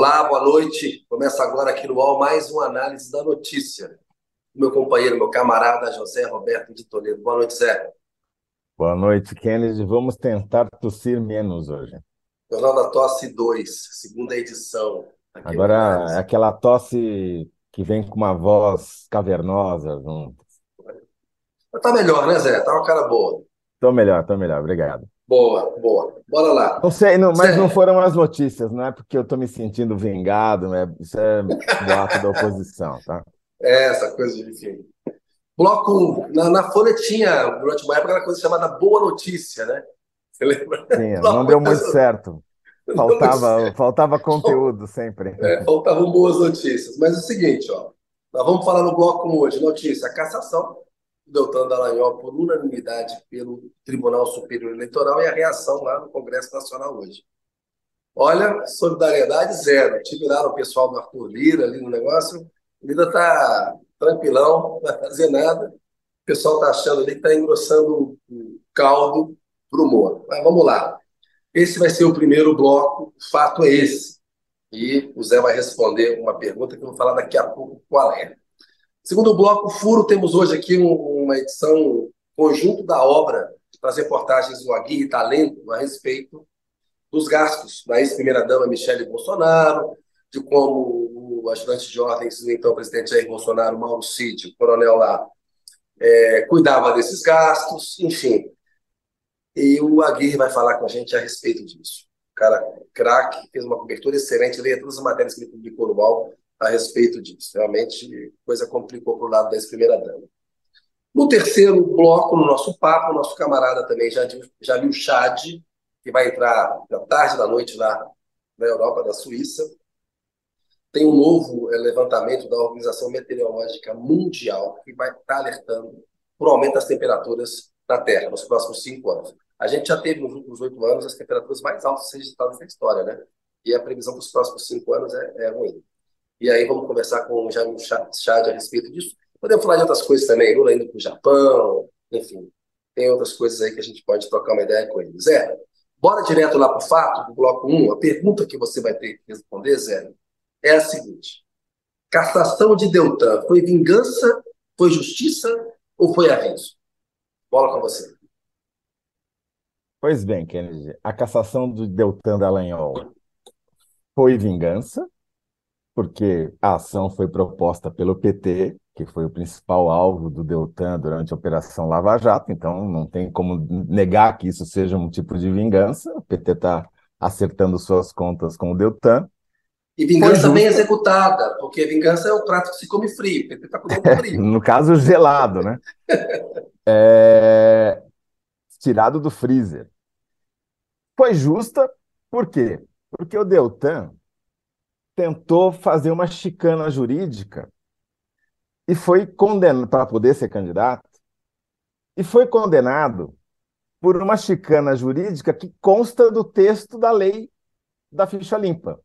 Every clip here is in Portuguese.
Olá, boa noite. Começa agora aqui no UOL mais uma análise da notícia. Meu companheiro, meu camarada José Roberto de Toledo. Boa noite, Zé. Boa noite, Kennedy. Vamos tentar tossir menos hoje. Jornal da Tosse 2, segunda edição. Agora, é aquela tosse que vem com uma voz cavernosa junto. Tá melhor, né, Zé? Tá uma cara boa. Tô melhor, tô melhor, obrigado. Boa, boa. Bora lá. Não sei, não, mas não foram as notícias, não é porque eu tô me sentindo vingado, né? Isso é boato da oposição, tá? É, essa coisa de enfim. Bloco na, na Folha tinha, durante uma época, uma coisa chamada Boa Notícia, né? Você lembra? Sim, não deu muito certo. Faltava, faltava conteúdo sempre. É, faltavam boas notícias. Mas é o seguinte, ó. Nós vamos falar no bloco hoje. Notícia: cassação Deltan Dallagnol por unanimidade pelo Tribunal Superior Eleitoral e a reação lá no Congresso Nacional hoje. Olha, solidariedade zero. Tiraram o pessoal do Arthur Lira ali no negócio. O Lira está tranquilão, não vai fazer nada. O pessoal está achando ali que está engrossando o caldo para o Moro. Mas vamos lá. Esse vai ser o primeiro bloco, o fato é esse. E o Zé vai responder uma pergunta que eu vou falar daqui a pouco qual é. Segundo bloco, Furo, temos hoje aqui uma edição conjunto da obra das reportagens do Aguirre Talento a respeito dos gastos da ex-primeira-dama Michele Bolsonaro, de como o ajudante de ordens então presidente Jair Bolsonaro, Mauro Cid, o coronel lá, é, cuidava desses gastos, enfim. E o Aguirre vai falar com a gente a respeito disso. O cara craque, fez uma cobertura excelente, leia todas as matérias que ele publicou no UOL a respeito disso. Realmente, coisa complicou para o lado da ex-primeira-dama. No terceiro bloco, no nosso papo, o nosso camarada também viu Chad, que vai entrar na tarde da noite lá na Europa, da Suíça. Tem um novo é, levantamento da Organização Meteorológica Mundial, que vai estar tá alertando por aumento das temperaturas na Terra nos próximos cinco anos. A gente já teve nos últimos oito anos as temperaturas mais altas registradas na história, né? E a previsão para os próximos cinco anos é, é ruim. E aí vamos conversar com o Jaime Chad a respeito disso. Podemos falar de outras coisas também, Lula indo para o Japão, enfim. Tem outras coisas aí que a gente pode trocar uma ideia com ele. Zé, bora direto lá para o fato, do bloco 1. A pergunta que você vai ter que responder, Zé, é a seguinte. Cassação de Deltan foi vingança, foi justiça ou foi aviso? Bola com você. Pois bem, Kennedy, a cassação do Deltan Dallagnol foi vingança, porque a ação foi proposta pelo PT, que foi o principal alvo do Deltan durante a Operação Lava Jato, então não tem como negar que isso seja um tipo de vingança. O PT está acertando suas contas com o Deltan. E vingança bem executada, porque vingança é o prato que se come frio, o PT está comendo frio. no caso, gelado, né? é... Tirado do freezer. Foi justa, por quê? Porque o Deltan tentou fazer uma chicana jurídica e foi condenado para poder ser candidato e foi condenado por uma chicana jurídica que consta do texto da lei da ficha limpa.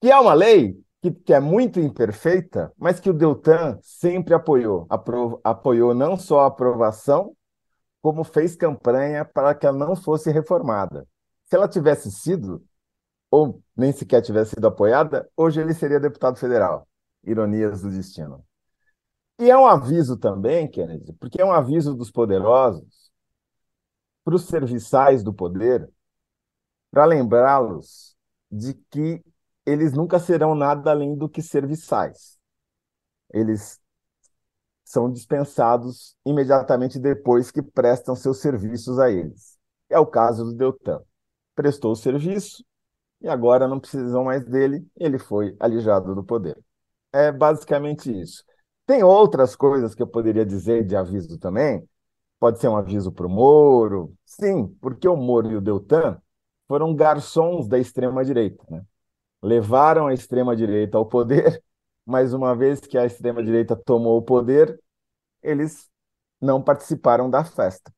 Que é uma lei que, que é muito imperfeita, mas que o Deltan sempre apoiou. Apro, apoiou não só a aprovação, como fez campanha para que ela não fosse reformada. Se ela tivesse sido, ou nem sequer tivesse sido apoiada, hoje ele seria deputado federal. Ironias do destino. E é um aviso também, Kennedy, porque é um aviso dos poderosos para os serviçais do poder, para lembrá-los de que eles nunca serão nada além do que serviçais. Eles são dispensados imediatamente depois que prestam seus serviços a eles. É o caso do Deltan. Prestou o serviço, e agora não precisam mais dele, ele foi alijado do poder. É basicamente isso. Tem outras coisas que eu poderia dizer de aviso também. Pode ser um aviso para o Moro. Sim, porque o Moro e o Deltan foram garçons da extrema-direita. Né? Levaram a extrema-direita ao poder, mas uma vez que a extrema-direita tomou o poder, eles não participaram da festa.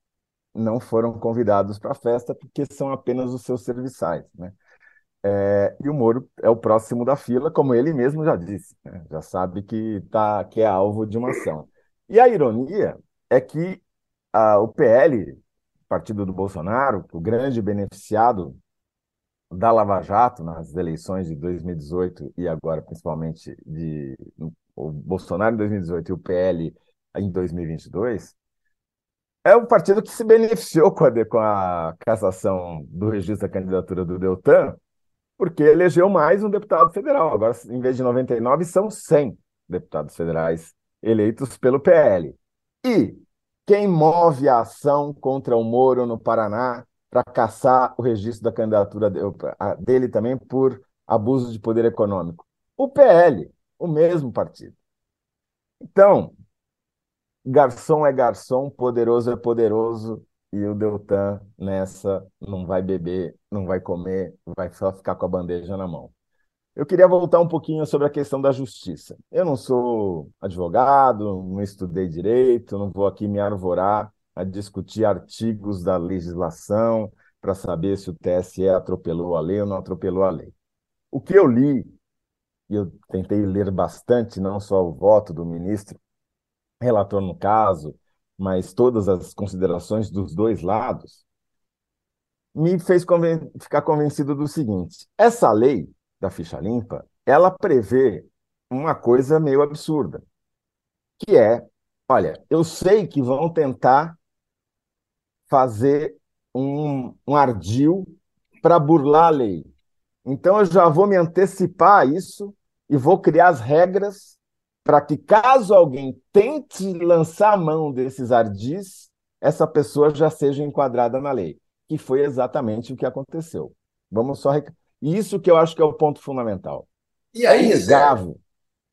Não foram convidados para a festa porque são apenas os seus serviçais. Né? É, e o Moro é o próximo da fila, como ele mesmo já disse, né? já sabe que, tá, que é alvo de uma ação. E a ironia é que a, o PL, partido do Bolsonaro, o grande beneficiado da Lava Jato nas eleições de 2018 e agora principalmente de o Bolsonaro em 2018 e o PL em 2022, é o partido que se beneficiou com a, com a cassação do registro da candidatura do Deltan, porque elegeu mais um deputado federal. Agora, em vez de 99, são 100 deputados federais eleitos pelo PL. E quem move a ação contra o Moro no Paraná para caçar o registro da candidatura dele também por abuso de poder econômico? O PL, o mesmo partido. Então, garçom é garçom, poderoso é poderoso, e o Deltan nessa não vai beber, não vai comer, vai só ficar com a bandeja na mão. Eu queria voltar um pouquinho sobre a questão da justiça. Eu não sou advogado, não estudei direito, não vou aqui me arvorar a discutir artigos da legislação para saber se o TSE atropelou a lei ou não atropelou a lei. O que eu li, e eu tentei ler bastante, não só o voto do ministro, relator no caso, mas todas as considerações dos dois lados, me fez conven ficar convencido do seguinte: essa lei da ficha limpa, ela prevê uma coisa meio absurda, que é, olha, eu sei que vão tentar fazer um, um ardil para burlar a lei. Então eu já vou me antecipar a isso e vou criar as regras para que, caso alguém tente lançar a mão desses ardis, essa pessoa já seja enquadrada na lei, que foi exatamente o que aconteceu. Vamos só e isso que eu acho que é o ponto fundamental. E aí, é inegável.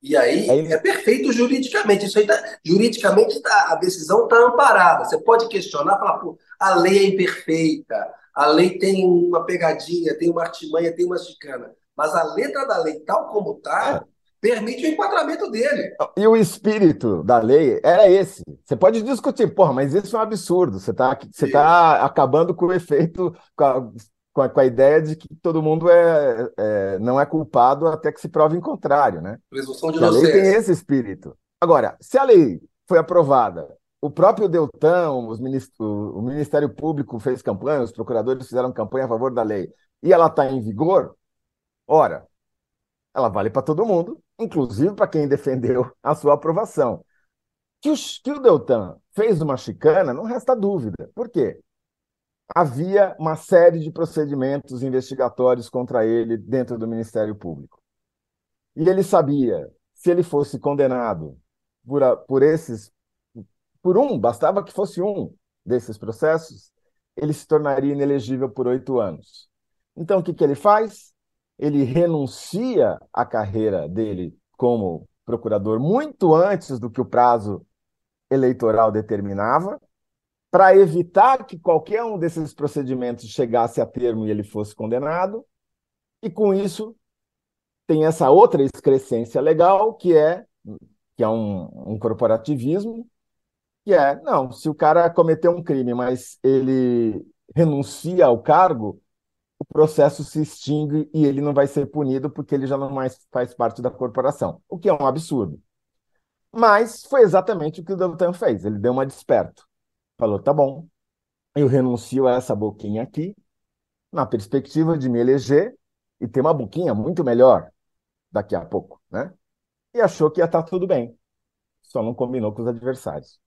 E aí é, é perfeito juridicamente. Isso aí tá, juridicamente tá, a decisão está amparada. Você pode questionar, falar, pô, a lei é imperfeita, a lei tem uma pegadinha, tem uma artimanha, tem uma chicana. Mas a letra da lei, tal como está, é. Permite o enquadramento dele. E o espírito da lei era esse. Você pode discutir, porra, mas isso é um absurdo. Você está você tá acabando com o efeito, com a, com a, com a, ideia de que todo mundo é, é, não é culpado até que se prove em contrário, né? Presunção de a lei tem esse espírito. Agora, se a lei foi aprovada, o próprio Deltan, os o Ministério Público fez campanha, os procuradores fizeram campanha a favor da lei, e ela está em vigor, ora, ela vale para todo mundo, inclusive para quem defendeu a sua aprovação. Que o, que o Deltan fez uma chicana, não resta dúvida. Por quê? havia uma série de procedimentos investigatórios contra ele dentro do Ministério Público. E ele sabia, se ele fosse condenado por, por esses, por um, bastava que fosse um desses processos, ele se tornaria inelegível por oito anos. Então, o que, que ele faz? Ele renuncia à carreira dele como procurador muito antes do que o prazo eleitoral determinava, para evitar que qualquer um desses procedimentos chegasse a termo e ele fosse condenado, e com isso tem essa outra excrescência legal, que é, que é um, um corporativismo, que é, não, se o cara cometeu um crime, mas ele renuncia ao cargo, o processo se extingue e ele não vai ser punido porque ele já não mais faz parte da corporação, o que é um absurdo. Mas foi exatamente o que o Deltan fez, ele deu uma desperto falou: tá bom, eu renuncio a essa boquinha aqui, na perspectiva de me eleger e ter uma boquinha muito melhor daqui a pouco, né? E achou que ia estar tá tudo bem, só não combinou com os adversários.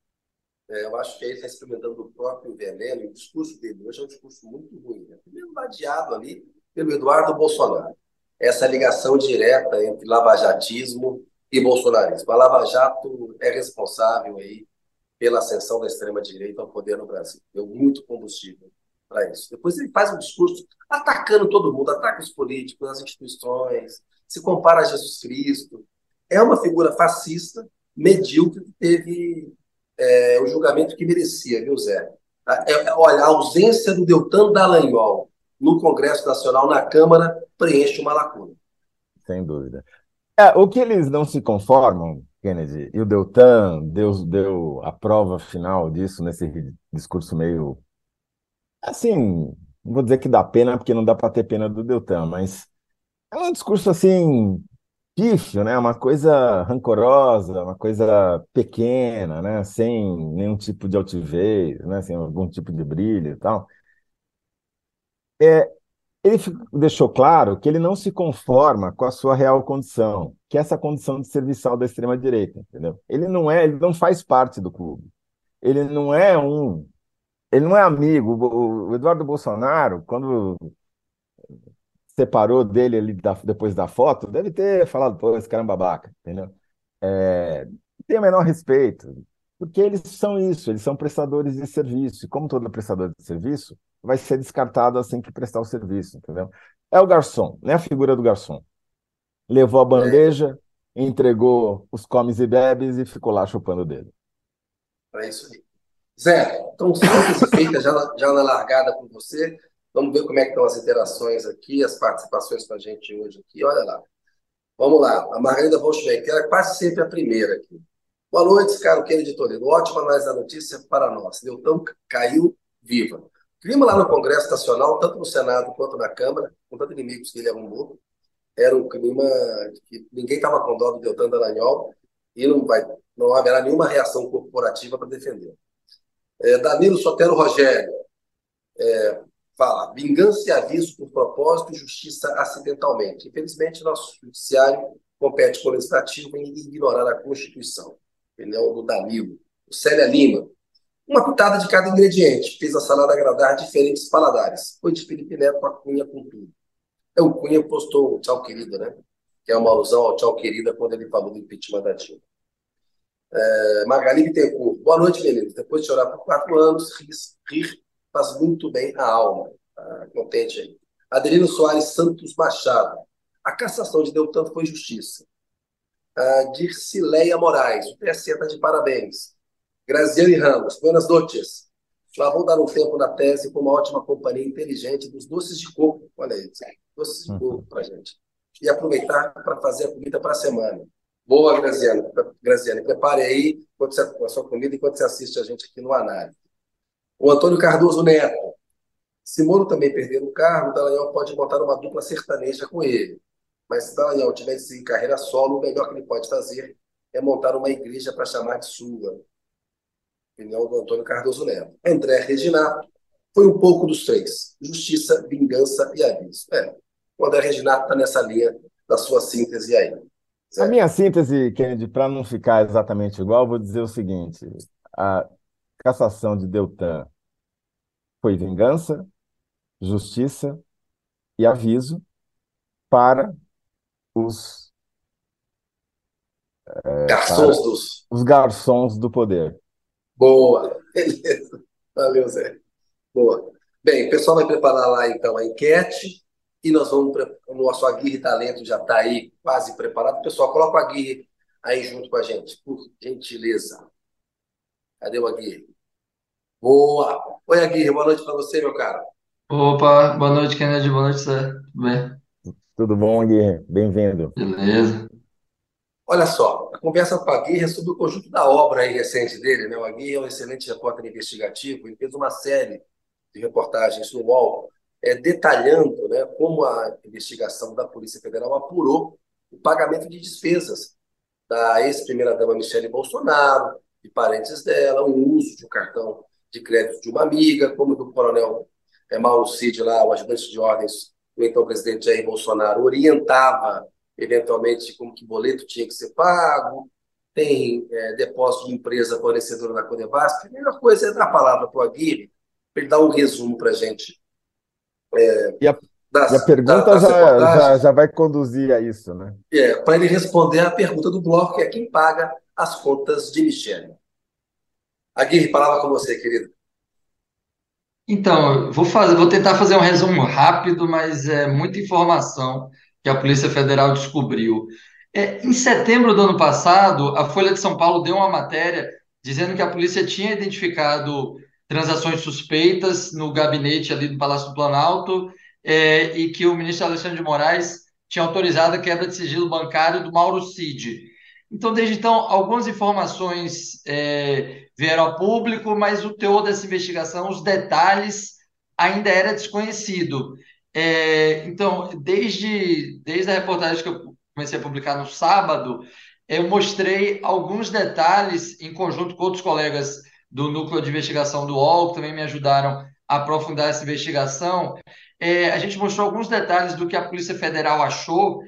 É, eu acho que aí está experimentando o próprio veneno, o discurso dele hoje é um discurso muito ruim. Né? Primeiro, ladeado ali pelo Eduardo Bolsonaro. Essa ligação direta entre lavajatismo e bolsonarismo. A Lava Jato é responsável aí pela ascensão da extrema-direita ao poder no Brasil. Deu muito combustível para isso. Depois ele faz um discurso atacando todo mundo, ataca os políticos, as instituições, se compara a Jesus Cristo. É uma figura fascista, medíocre, que teve é, o julgamento que merecia, viu, Zé? É, é, olha, a ausência do Deltan Dallagnol no Congresso Nacional, na Câmara, preenche uma lacuna. Sem dúvida. É, o que eles não se conformam Kennedy. E o Deltan deu, deu a prova final disso nesse discurso meio. Assim, não vou dizer que dá pena, porque não dá para ter pena do Deltan, mas é um discurso assim, pífio, né? Uma coisa rancorosa, uma coisa pequena, né? Sem nenhum tipo de altivez, né? Sem algum tipo de brilho e tal. É, ele deixou claro que ele não se conforma com a sua real condição, que é essa condição de serviçal da extrema-direita, entendeu? Ele não é, ele não faz parte do clube. Ele não é um, ele não é amigo. O Eduardo Bolsonaro, quando separou dele ali da, depois da foto, deve ter falado, pô, esse cara é um babaca, entendeu? É, tem o menor respeito, porque eles são isso, eles são prestadores de serviço, e como todo prestador de serviço, vai ser descartado assim que prestar o serviço, entendeu? É o garçom, né? A figura do garçom. Levou a bandeja, entregou os comes e bebes e ficou lá chupando dele. É isso aí. Zé, então, síntese feita já, já na largada com você. Vamos ver como é que estão as interações aqui, as participações com a gente hoje aqui. Olha lá. Vamos lá. A Margarida Volschbeck, ela é quase sempre a primeira aqui. Boa noite, caro Kennedy de Toledo. Ótima análise da notícia para nós. Deltão caiu viva. Clima lá no Congresso Nacional, tanto no Senado quanto na Câmara, com tantos inimigos que ele arrumou, era um clima que ninguém estava com dó do Deltan Dallagnol e não, vai, não haverá nenhuma reação corporativa para defender. É, Danilo Sotero Rogério é, fala: vingança e aviso por propósito e justiça acidentalmente. Infelizmente, nosso judiciário compete com o legislativo em ignorar a Constituição. Opinião do Danilo. O Célia Lima. Uma pitada de cada ingrediente fez a salada agradar diferentes paladares. Foi de Felipe Neto a Cunha com tudo. É, o Cunha postou tchau querida, né? Que é uma alusão ao tchau querida quando ele falou do impeachment da Dilma. É, Magali Bittencourt. Boa noite, meninos. Depois de chorar por quatro anos, rir, rir faz muito bem à alma. Ah, contente aí. Adelino Soares Santos Machado. A cassação de Deltan foi justiça. Dircileia Moraes. O TSE está de parabéns. Graziane Ramos, buenas noches. Lá vou dar um tempo na tese com uma ótima companhia inteligente dos doces de coco. Olha aí, doces de coco para gente. E aproveitar para fazer a comida para a semana. Boa, Graziane. Graziane, prepare aí a sua comida enquanto você assiste a gente aqui no Análise. O Antônio Cardoso Neto. Se Moro também perder o cargo, Dallagnol pode montar uma dupla sertaneja com ele. Mas se Dallagnol tivesse em carreira solo, o melhor que ele pode fazer é montar uma igreja para chamar de sua opinião do Antônio Cardoso Neto. André Reginato foi um pouco dos três: justiça, vingança e aviso. É, o André Reginato está nessa linha da sua síntese aí. Certo? A minha síntese, Kennedy, para não ficar exatamente igual, vou dizer o seguinte: a cassação de Deltan foi vingança, justiça e aviso para os é, garçons dos os garçons do poder. Boa, beleza. Valeu, Zé. Boa. Bem, o pessoal vai preparar lá então a enquete e nós vamos. O nosso Aguirre Talento já está aí quase preparado. Pessoal, coloca o Aguirre aí junto com a gente, por gentileza. Cadê o Aguirre? Boa! Oi, Aguirre, boa noite para você, meu caro. Opa, boa noite, Kennedy, boa noite, Zé. Tudo bem? Tudo bom, Aguirre? Bem-vindo. Beleza. Olha só, a conversa com a Aguirre é sobre o conjunto da obra aí recente dele. Né? O Aguirre é um excelente repórter investigativo, ele fez uma série de reportagens no UOL é, detalhando né, como a investigação da Polícia Federal apurou o pagamento de despesas da ex-primeira-dama Michele Bolsonaro, de parentes dela, o uso de um cartão de crédito de uma amiga, como do coronel é, Mauro Cid lá, o ajudante de ordens do então presidente Jair Bolsonaro, orientava eventualmente como que boleto tinha que ser pago, tem é, depósito de empresa fornecedora da Codevasp. A melhor coisa é dar a palavra para o Aguirre, para ele dar um resumo para a gente. É, e, a, das, e a pergunta da, já, já, já, vai conduzir a isso, né? É, para ele responder a pergunta do bloco, que é quem paga as contas de Michele. Aguirre, palavra com você, querido. Então, vou fazer, vou tentar fazer um resumo rápido, mas é muita informação que a Polícia Federal descobriu. É, em setembro do ano passado, a Folha de São Paulo deu uma matéria dizendo que a polícia tinha identificado transações suspeitas no gabinete ali do Palácio do Planalto é, e que o ministro Alexandre de Moraes tinha autorizado a quebra de sigilo bancário do Mauro Cid. Então, desde então, algumas informações é, vieram ao público, mas o teor dessa investigação, os detalhes, ainda era desconhecido. É, então, desde, desde a reportagem que eu comecei a publicar no sábado, eu mostrei alguns detalhes em conjunto com outros colegas do núcleo de investigação do UOL, que também me ajudaram aprofundar essa investigação, é, a gente mostrou alguns detalhes do que a Polícia Federal achou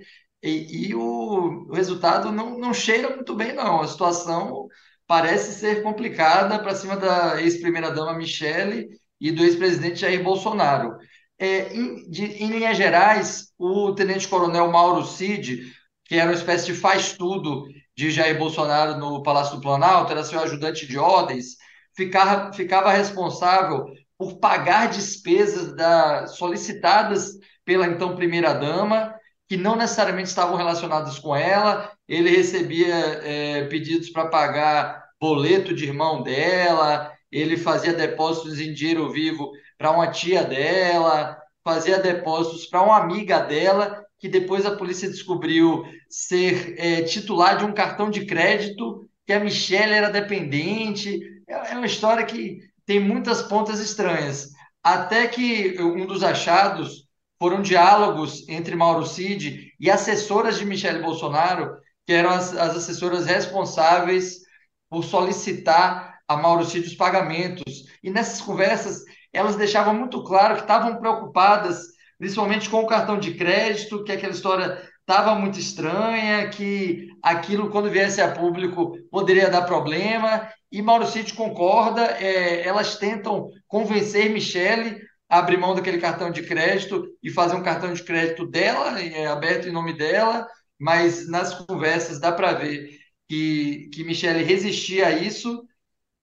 e, e o, o, resultado não, não cheira muito bem, não. A situação parece ser complicada para cima da ex-primeira-dama Michele e do ex-presidente Jair Bolsonaro. É, em, de, em linhas gerais, o tenente-coronel Mauro Cid, que era uma espécie de faz-tudo de Jair Bolsonaro no Palácio do Planalto, era seu ajudante de ordens, ficava, ficava responsável por pagar despesas da, solicitadas pela então primeira-dama, que não necessariamente estavam relacionadas com ela. Ele recebia é, pedidos para pagar boleto de irmão dela, ele fazia depósitos em dinheiro vivo para uma tia dela, fazia depósitos para uma amiga dela, que depois a polícia descobriu ser é, titular de um cartão de crédito, que a Michelle era dependente. É, é uma história que tem muitas pontas estranhas. Até que um dos achados foram diálogos entre Mauro Cid e assessoras de Michele Bolsonaro, que eram as, as assessoras responsáveis por solicitar a Mauro Cid os pagamentos. E nessas conversas, elas deixavam muito claro que estavam preocupadas, principalmente com o cartão de crédito, que aquela história estava muito estranha, que aquilo, quando viesse a público, poderia dar problema. E Mauro Cid concorda, é, elas tentam convencer Michele abrir mão daquele cartão de crédito e fazer um cartão de crédito dela, é, aberto em nome dela, mas nas conversas dá para ver que, que Michele resistia a isso.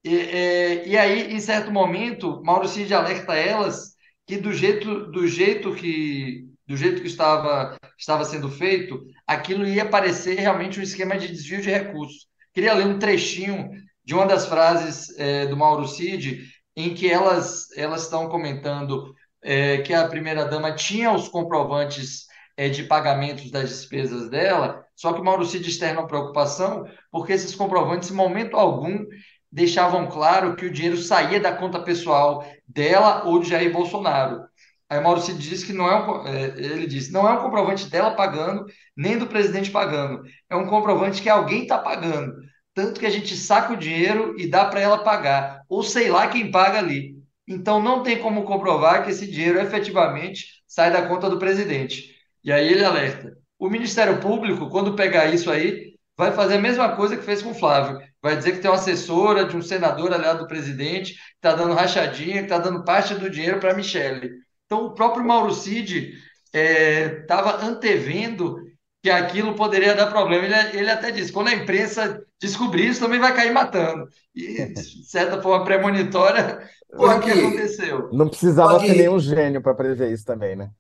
E, é, e aí, em certo momento, Mauro Cid alerta elas que do jeito, do jeito que do jeito que estava, estava sendo feito, aquilo ia parecer realmente um esquema de desvio de recursos. Queria ler um trechinho de uma das frases é, do Mauro Cid, em que elas, elas estão comentando é, que a primeira-dama tinha os comprovantes é, de pagamentos das despesas dela, só que o Mauro Cid externa uma preocupação, porque esses comprovantes, em momento algum, deixavam claro que o dinheiro saía da conta pessoal dela ou de Jair Bolsonaro. Aí Mauro Cid disse que não é um, é, ele disse, não é um comprovante dela pagando, nem do presidente pagando. É um comprovante que alguém está pagando. Tanto que a gente saca o dinheiro e dá para ela pagar. Ou sei lá quem paga ali. Então não tem como comprovar que esse dinheiro efetivamente sai da conta do presidente. E aí ele alerta. O Ministério Público, quando pegar isso aí, vai fazer a mesma coisa que fez com o Flávio. Vai dizer que tem uma assessora de um senador aliado do presidente, que está dando rachadinha, que está dando parte do dinheiro para a Michele. Então, o próprio Mauro Cid estava é, antevendo que aquilo poderia dar problema. Ele, ele até disse: quando a imprensa descobrir isso, também vai cair matando. E, de certa forma premonitória, foi o que aconteceu. Não precisava ter nenhum gênio para prever isso também, né?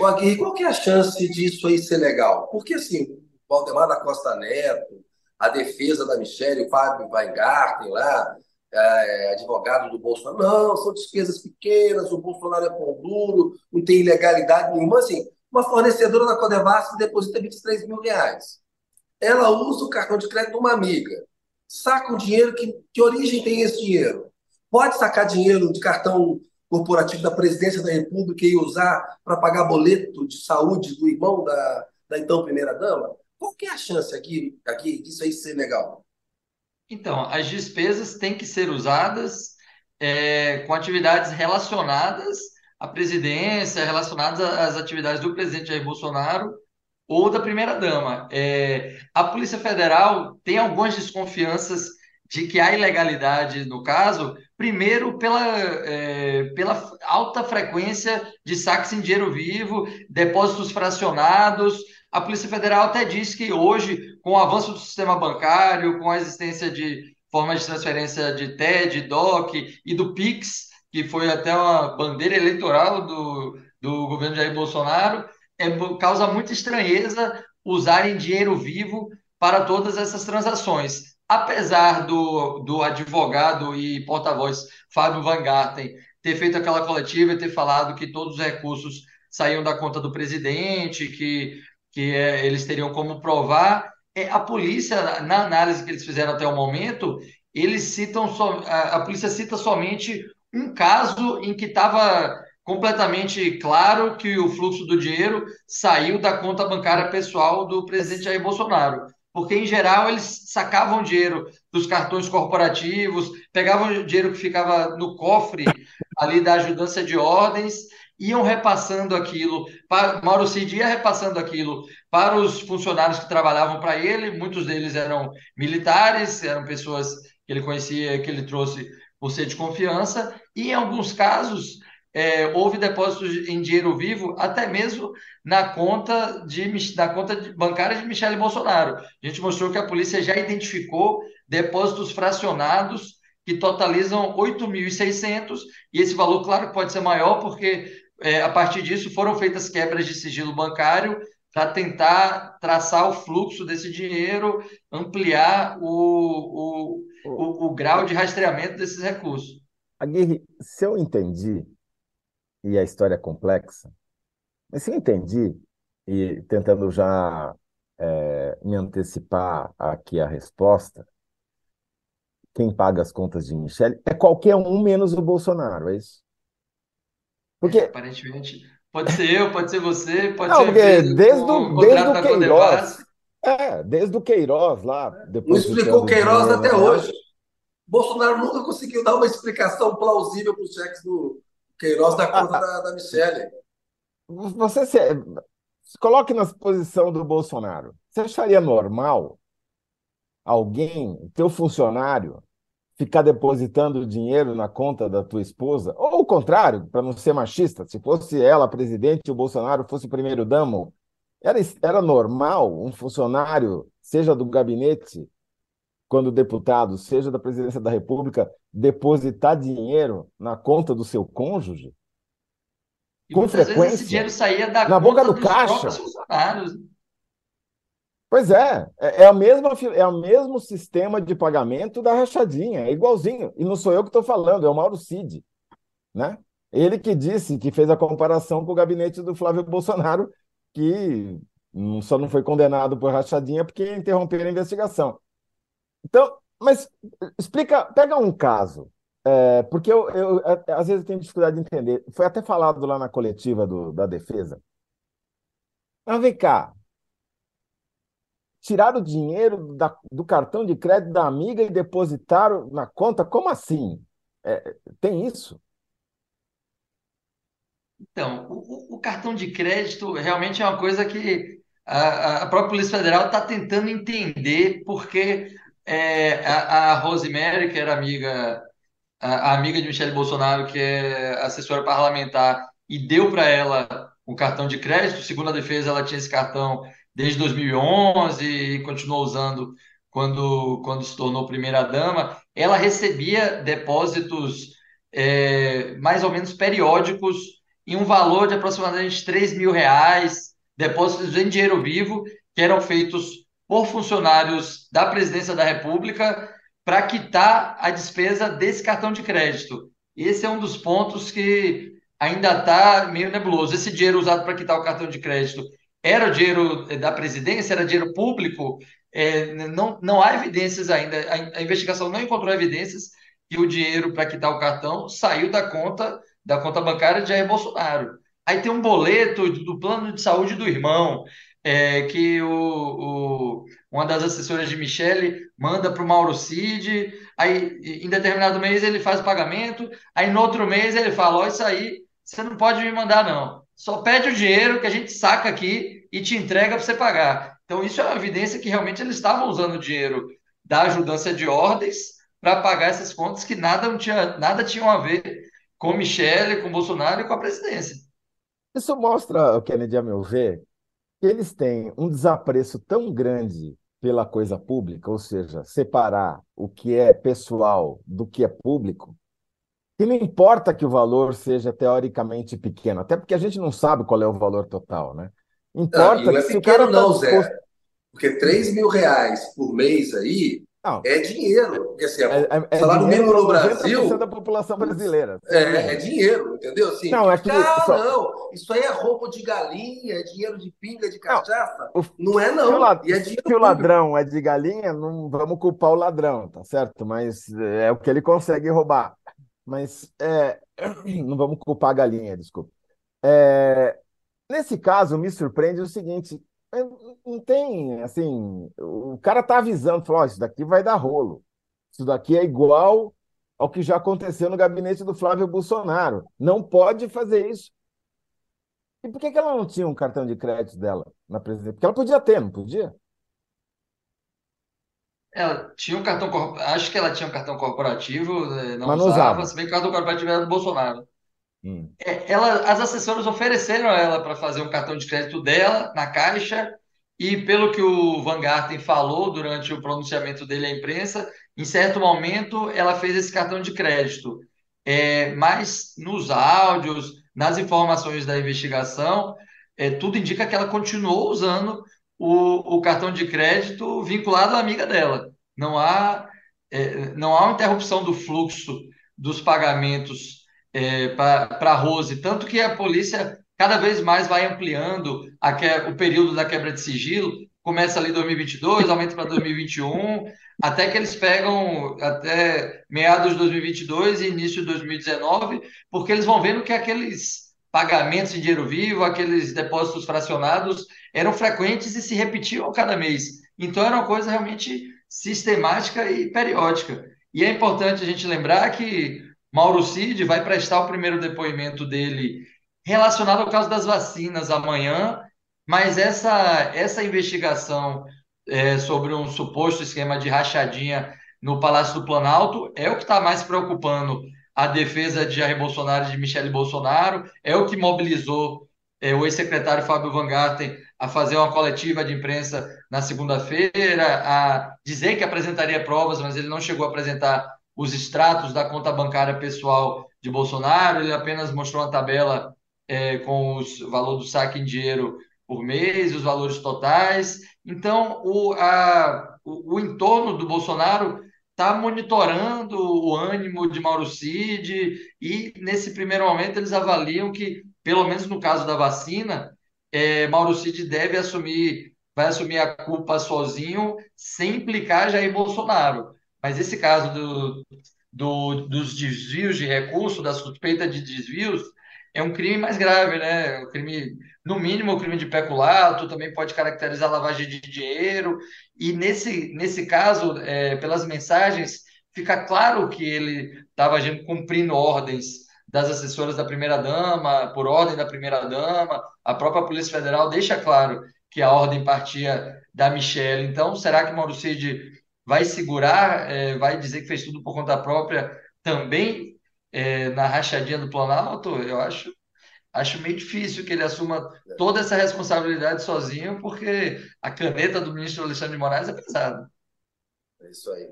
O Aguirre, qual que é a chance disso aí ser legal? Porque, assim, o Valdemar da Costa Neto, a defesa da Michelle, o Fábio Weingarten lá, é, advogado do Bolsonaro. Não, são despesas pequenas, o Bolsonaro é pão duro, não tem ilegalidade nenhuma. Assim, uma fornecedora da Codevasf deposita 23 mil reais. Ela usa o cartão de crédito de uma amiga. Saca o dinheiro, que, que origem tem esse dinheiro? Pode sacar dinheiro de cartão corporativo da presidência da República e usar para pagar boleto de saúde do irmão da, da então primeira-dama? Qual que é a chance aqui, aqui disso aí ser legal? Então, as despesas têm que ser usadas é, com atividades relacionadas à presidência, relacionadas às atividades do presidente Jair Bolsonaro ou da primeira-dama. É, a Polícia Federal tem algumas desconfianças de que há ilegalidade no caso, primeiro pela, é, pela alta frequência de saques em dinheiro vivo, depósitos fracionados, a Polícia Federal até disse que hoje, com o avanço do sistema bancário, com a existência de formas de transferência de TED, DOC e do PIX, que foi até uma bandeira eleitoral do, do governo Jair Bolsonaro, é, causa muita estranheza usarem dinheiro vivo para todas essas transações. Apesar do, do advogado e porta-voz Fábio Van Garten ter feito aquela coletiva e ter falado que todos os recursos saíam da conta do presidente, que que é, eles teriam como provar. É, a polícia, na análise que eles fizeram até o momento, eles citam so, a, a polícia cita somente um caso em que estava completamente claro que o fluxo do dinheiro saiu da conta bancária pessoal do presidente Jair Bolsonaro. Porque, em geral, eles sacavam dinheiro dos cartões corporativos, pegavam dinheiro que ficava no cofre ali da ajudância de ordens iam repassando aquilo, para, Mauro Cid ia repassando aquilo para os funcionários que trabalhavam para ele, muitos deles eram militares, eram pessoas que ele conhecia, que ele trouxe por ser de confiança, e em alguns casos é, houve depósitos em dinheiro vivo, até mesmo na conta, de, na conta de, bancária de Michele Bolsonaro. A gente mostrou que a polícia já identificou depósitos fracionados que totalizam 8.600, e esse valor, claro, pode ser maior, porque é, a partir disso foram feitas quebras de sigilo bancário para tentar traçar o fluxo desse dinheiro, ampliar o, o, o, o grau de rastreamento desses recursos. Aguirre, se eu entendi, e a história é complexa, mas se eu entendi, e tentando já é, me antecipar aqui a resposta, quem paga as contas de Michele é qualquer um menos o Bolsonaro, é isso? Porque... É, aparentemente, pode ser eu, pode ser você, pode não, ser porque desde, o, desde o Queiroz, é, desde o Queiroz lá. Depois Não explicou o Queiroz até hoje. Bolsonaro nunca conseguiu dar uma explicação plausível para os cheques do Queiroz da conta ah, da, da Michelle. Você se, se coloque na posição do Bolsonaro. Você acharia normal alguém, teu funcionário, ficar depositando dinheiro na conta da tua esposa, ou o contrário, para não ser machista, se fosse ela presidente e o Bolsonaro fosse primeiro-damo, era, era normal um funcionário, seja do gabinete, quando deputado, seja da presidência da República, depositar dinheiro na conta do seu cônjuge? E com frequência. esse dinheiro saía da na boca do caixa. Pois é, é, é, a mesma, é o mesmo sistema de pagamento da rachadinha, é igualzinho. E não sou eu que estou falando, é o Mauro Cid. Né? Ele que disse, que fez a comparação com o gabinete do Flávio Bolsonaro, que só não foi condenado por rachadinha porque interromperam a investigação. Então, mas explica, pega um caso, é, porque eu, eu, às vezes eu tenho dificuldade de entender. Foi até falado lá na coletiva do, da defesa. Mas vem cá, tiraram o dinheiro da, do cartão de crédito da amiga e depositaram na conta? Como assim? É, tem isso? Então, o, o, cartão de crédito realmente é uma coisa que a, a própria Polícia Federal está tentando entender, porque é, a, a Rosemary, que era amiga, a, a amiga de Michele Bolsonaro, que é assessora parlamentar, e deu para ela um cartão de crédito, segundo a defesa, ela tinha esse cartão desde 2011 e continuou usando quando, quando se tornou primeira-dama, ela recebia depósitos é, mais ou menos periódicos em um valor de aproximadamente 3 mil reais, depósitos em dinheiro vivo, que eram feitos por funcionários da Presidência da República para quitar a despesa desse cartão de crédito. Esse é um dos pontos que ainda está meio nebuloso. Esse dinheiro usado para quitar o cartão de crédito era dinheiro da presidência, era dinheiro público, é, não, não há evidências ainda, a, investigação não encontrou evidências que o dinheiro para quitar o cartão saiu da conta da conta bancária de Jair Bolsonaro. Aí tem um boleto do, plano de saúde do irmão, é, que o, o, uma das assessoras de Michele manda para o Mauro Cid, aí em determinado mês ele faz o pagamento, aí no outro mês ele fala, ó, isso aí você não pode me mandar não só pede o dinheiro que a gente saca aqui e te entrega para você pagar. Então, isso é uma evidência que realmente eles estavam usando o dinheiro da ajudância de ordens para pagar essas contas que nada, tinha, nada tinham a ver com Michele, com Bolsonaro e com a presidência. Isso mostra, Kennedy, a meu ver, que eles têm um desapreço tão grande pela coisa pública, ou seja, separar o que é pessoal do que é público, que não importa que o valor seja teoricamente pequeno, até porque a gente não sabe qual é o valor total, né? Importa não, não é se o cara tá não, Zé. Porque 3 mil reais por mês aí não. é dinheiro. Porque assim, é, é, é salário mínimo no Brasil. da população brasileira. É, é dinheiro, entendeu? Assim, não, é que, ah, só... não, isso aí é roubo de galinha, é dinheiro de pinga, de cachaça. Não, o... não é, não. Se o, lad... e é se o ladrão é de galinha, não vamos culpar o ladrão, tá certo? Mas é o que ele consegue roubar. Mas é, não vamos culpar a galinha, desculpa. É, nesse caso, me surpreende o seguinte: não tem, assim, o cara tá avisando, falou: oh, isso daqui vai dar rolo. Isso daqui é igual ao que já aconteceu no gabinete do Flávio Bolsonaro. Não pode fazer isso. E por que, que ela não tinha um cartão de crédito dela na presidência? Porque ela podia ter, não podia? Ela tinha um cartão, acho que ela tinha um cartão corporativo, eh, não Mas não usava, usava. se bem que o cartão corporativo era do Bolsonaro. Hum. É, ela, as assessoras ofereceram a ela para fazer um cartão de crédito dela na Caixa, e pelo que o Van Garten falou durante o pronunciamento dele à imprensa, em certo momento ela fez esse cartão de crédito. É, mas nos áudios, nas informações da investigação, é, tudo indica que ela continuou usando o, o cartão de crédito vinculado à amiga dela. Não há, é, não há uma interrupção do fluxo dos pagamentos é, para a Rose, tanto que a polícia cada vez mais vai ampliando que, o período da quebra de sigilo, começa ali em 2022, aumenta para 2021, até que eles pegam até meados de 2022 e início de 2019, porque eles vão vendo que aqueles pagamentos em dinheiro vivo, aqueles depósitos fracionados eram frequentes e se repetiam cada mês. Então era uma coisa realmente sistemática e periódica. E é importante a gente lembrar que Mauro Cid vai prestar o primeiro depoimento dele relacionado ao caso das vacinas amanhã, mas essa, essa investigação é, sobre um suposto esquema de rachadinha no Palácio do Planalto é o que está mais preocupando a defesa de Jair Bolsonaro e de Michele Bolsonaro, é o que mobilizou é, o ex-secretário Fábio Van Garten a fazer uma coletiva de imprensa na segunda-feira, a dizer que apresentaria provas, mas ele não chegou a apresentar os extratos da conta bancária pessoal de Bolsonaro, ele apenas mostrou uma tabela é, com os valor do saque em dinheiro por mês, os valores totais. Então, o, a, o, o entorno do Bolsonaro está monitorando o ânimo de Mauro Cid e, nesse primeiro momento, eles avaliam que, pelo menos no caso da vacina, é, Mauro Cid deve assumir, vai assumir a culpa sozinho, sem implicar Jair Bolsonaro. Mas esse caso do, do, dos desvios de recurso, da suspeita de desvios, é um crime mais grave, né? Um crime, no mínimo, um crime de peculato, também pode caracterizar lavagem de dinheiro. E nesse, nesse caso, é, pelas mensagens, fica claro que ele estava agindo cumprindo ordens das assessoras da primeira-dama, por ordem da primeira-dama. A própria Polícia Federal deixa claro que a ordem partia da Michelle. Então, será que Mauro Cid vai segurar, é, vai dizer que fez tudo por conta própria também é, na rachadinha do Planalto, eu acho, acho meio difícil que ele assuma toda essa responsabilidade sozinho, porque a caneta do ministro Alexandre de Moraes é pesada. É isso aí.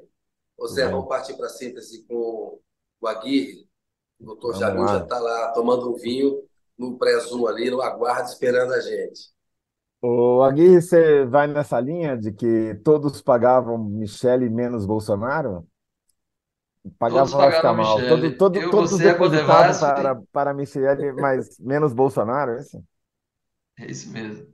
Ô Zé, vamos partir para a síntese com o Aguirre. O doutor Jamil já está lá tomando um vinho no pré-zoom ali, no aguardo, esperando a gente. O Aguirre, você vai nessa linha de que todos pagavam Michele menos Bolsonaro? Pagava vai ficar mal. Todo, todo, Eu, todos você, a depositavam Codevasf, para, para Michele, mas menos Bolsonaro, é isso? é isso mesmo.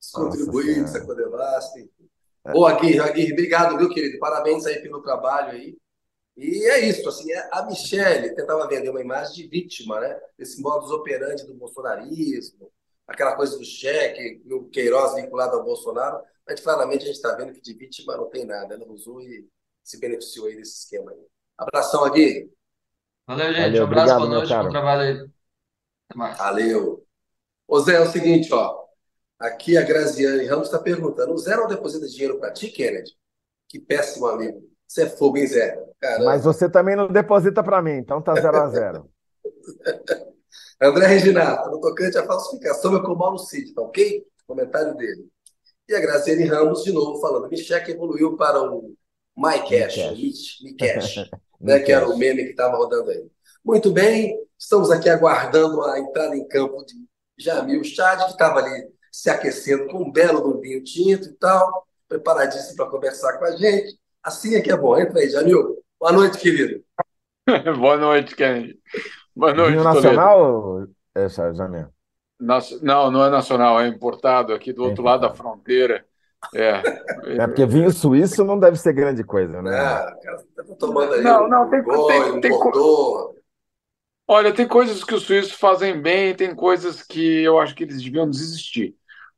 Os Nossa contribuintes, Senhora. a Codevasf. enfim. Ô, Aguirre, Aguirre, obrigado, viu, querido? Parabéns aí pelo trabalho aí. E é isso, assim, é- a Michelle tentava vender uma imagem de vítima, né? Esse modus operandi do bolsonarismo, aquela coisa do cheque, o Queiroz vinculado ao Bolsonaro, mas claramente a gente está vendo que de vítima não tem nada. Ela usou e se beneficiou aí desse esquema aí. Abração, Aguirre. Valeu, gente. Valeu, Um abraço, obrigado, boa noite, bom trabalho aí. Até mais. Valeu. Ô Zé, é o seguinte, ó. Aqui a Graziane Ramos está perguntando: o Zé não deposita dinheiro para ti, Kennedy? Que péssimo amigo. Você é fogo, hein, Zé? Caramba. Mas você também não deposita para mim, então tá zero a zero. André Reginato, no tocante à falsificação, é com o Mauro Cid, tá ok? Comentário dele. E a Graziane Ramos, de novo, falando: Micheque evoluiu para o MyCash, MiCash, né, que era o meme que estava rodando aí. Muito bem, estamos aqui aguardando a entrada em campo de Jamil Chad, que estava ali se aquecendo com um belo vinho tinto e tal, preparadíssimo para conversar com a gente. Assim é que é bom. Entra aí, Jamil. Boa noite, querido. Boa noite, Kennedy. Boa noite, Vinho nacional, essa, Jamil? Nas- Não, não é nacional, é importado aqui do outro lado da fronteira. É. É porque vinho suíço não deve ser grande coisa, né? Ah, cara, tá tomando aí Não, não, tem- tem- tem co- Bordeaux. Olha, tem coisas que os suíços fazem bem, tem coisas que eu acho que eles deviam desistir,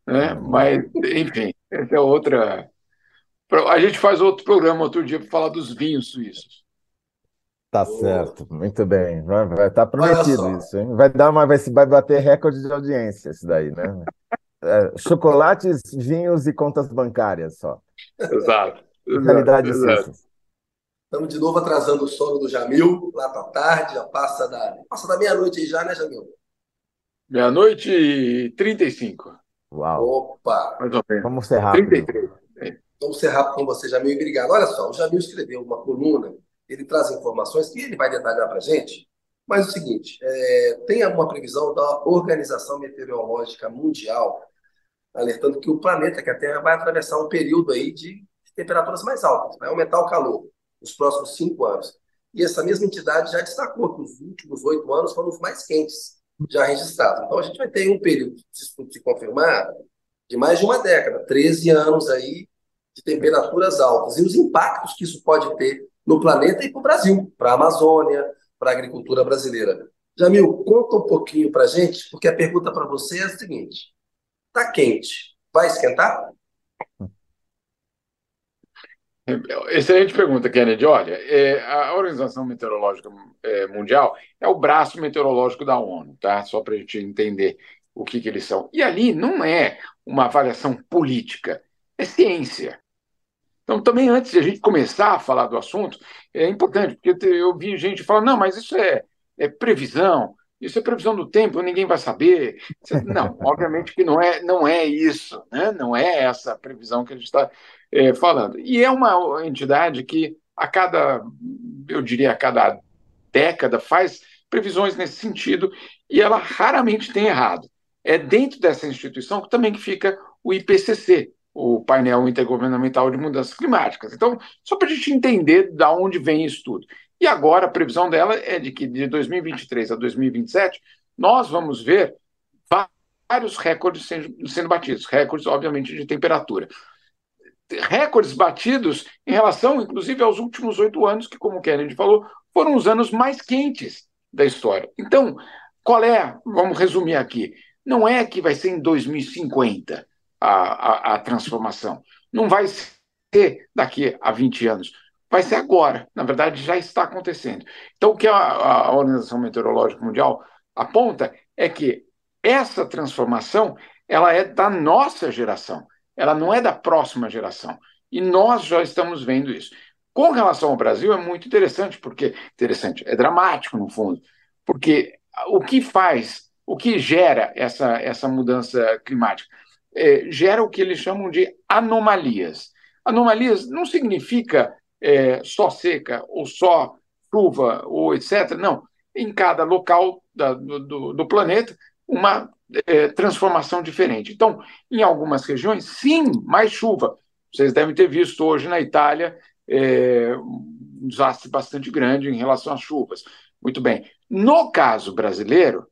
né? Mas, enfim, essa é outra. A gente faz outro programa outro dia para falar dos vinhos suíços. Tá certo, muito bem. Vai, vai tá prometido isso, hein? Vai dar uma, vai, vai bater recorde de audiência isso daí, né? É, chocolates, vinhos e contas bancárias só. Exato. Realidade Ciências. Estamos de novo atrasando o sono do Jamil, lá para tarde, já passa da, passa da meia-noite aí já, né, Jamil? Meia-noite e 35. Uau. Opa! Mais ou menos. Vamos ser rápido. 33. Vamos ser rápido com você, Jamil, e obrigado. Olha só, o Jamil escreveu uma coluna, ele traz informações que ele vai detalhar para a gente, mas é o seguinte, é, tem uma previsão da Organização Meteorológica Mundial alertando que o planeta, que a Terra, vai atravessar um período aí de temperaturas mais altas, vai aumentar o calor nos próximos cinco anos. E essa mesma entidade já destacou que os últimos oito anos foram os mais quentes já registrados. Então a gente vai ter um período, se se confirmar, de mais de uma década, 13 anos aí de temperaturas altas. E os impactos que isso pode ter no planeta e para o Brasil, para a Amazônia, para a agricultura brasileira. Jamil, conta um pouquinho para a gente, porque a pergunta para você é a seguinte: está quente, vai esquentar? Excelente pergunta, Kennedy. Olha, é, a Organização Meteorológica é, Mundial é o braço meteorológico da ONU, tá? Só para a gente entender o que, que eles são. E ali não é uma avaliação política, é ciência. Então, também antes de a gente começar a falar do assunto, é importante, porque eu vi gente falando, não, mas isso é, é previsão, isso é previsão do tempo, ninguém vai saber. Não, obviamente que não é, não é isso, né? não é essa previsão que a gente está é, falando. E é uma entidade que, a cada, eu diria, a cada década, faz previsões nesse sentido e ela raramente tem errado. É dentro dessa instituição que também fica o IPCC, o painel intergovernamental de mudanças climáticas. Então, só para a gente entender de onde vem isso tudo. E agora a previsão dela é de que de 2023 a 2027 nós vamos ver vários recordes sendo, sendo batidos, recordes, obviamente, de temperatura. Recordes batidos em relação, inclusive, aos últimos oito anos, que, como o Kennedy falou, foram os anos mais quentes da história. Então, qual é, vamos resumir aqui, não é que vai ser em 2050 a, a, a transformação. Não vai ser daqui a 20 anos. Vai ser agora. Na verdade, já está acontecendo. Então, o que a, a Organização Meteorológica Mundial aponta é que essa transformação ela é da nossa geração, ela não é da próxima geração. E nós já estamos vendo isso. Com relação ao Brasil, é muito interessante, porque interessante, é dramático no fundo, porque o que faz, o que gera essa, essa mudança climática? É, gera o que eles chamam de anomalias. Anomalias não significa é, só seca ou só chuva ou etc. Não. Em cada local da, do, do, planeta, uma é, transformação diferente. Então, em algumas regiões, sim, mais chuva. Vocês devem ter visto hoje na Itália é, um desastre bastante grande em relação às chuvas. Muito bem. No caso brasileiro,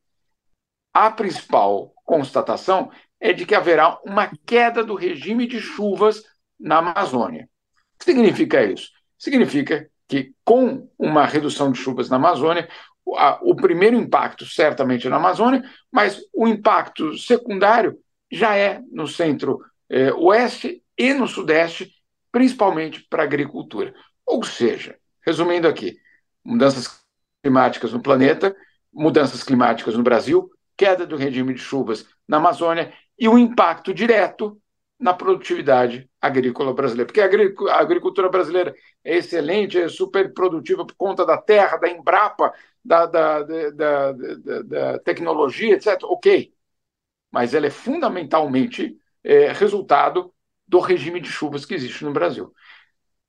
a principal constatação é de que haverá uma queda do regime de chuvas na Amazônia. O que significa isso? Significa que, com uma redução de chuvas na Amazônia, o primeiro impacto certamente é na Amazônia, mas o impacto secundário já é no centro-oeste eh, e no sudeste, principalmente para a agricultura. Ou seja, resumindo aqui, mudanças climáticas no planeta, mudanças climáticas no Brasil, queda do regime de chuvas na Amazônia e o impacto direto na produtividade agrícola brasileira. Porque a agricultura brasileira é excelente, é super produtiva por conta da terra, da Embrapa, da, da, da, da tecnologia, etc. Ok. Mas ela é fundamentalmente é, resultado do regime de chuvas que existe no Brasil.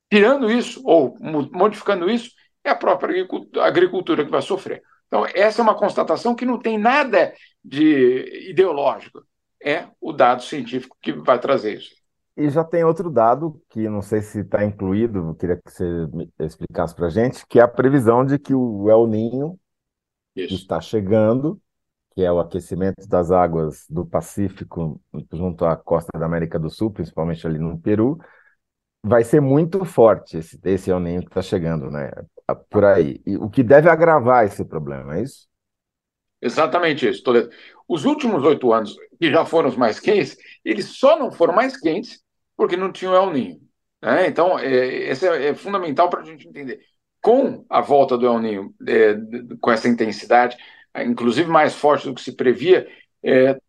Tirando isso, ou modificando isso, é a própria agricultura que vai sofrer. Então, essa é uma constatação que não tem nada de ideológico é o dado científico que vai trazer isso. E já tem outro dado que não sei se está incluído, queria que você explicasse para a gente, que é a previsão de que o El Ninho está chegando, que é o aquecimento das águas do Pacífico junto à costa da América do Sul, principalmente ali no Peru, vai ser muito forte esse, esse El Ninho que está chegando, né? Por aí. E o que deve agravar esse problema, é isso? Exatamente isso, Toledo. Os últimos oito anos, que já foram os mais quentes, eles só não foram mais quentes porque não tinham El Ninho. Né? Então, é, esse é, é fundamental para a gente entender. com a volta do El Niño, é, com essa intensidade, inclusive mais forte do que se previa, é,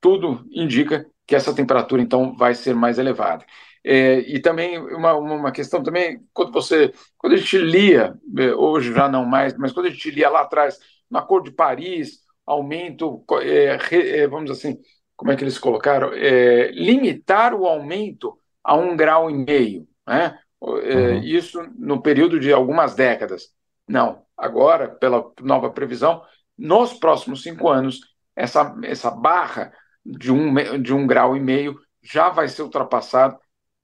tudo indica que essa temperatura então vai ser mais elevada. É, e também uma, uma questão também, quando você, quando a gente lia, é, hoje já não mais, mas quando a gente lia lá atrás, na cor de Paris, aumento, é, é, vamos assim, como é que eles colocaram? É, limitar o aumento a um grau e meio, né? Uhum. Isso no período de algumas décadas. Não, agora, pela nova previsão, nos próximos cinco anos, essa, essa barra de um, de um grau e meio já vai ser ultrapassado,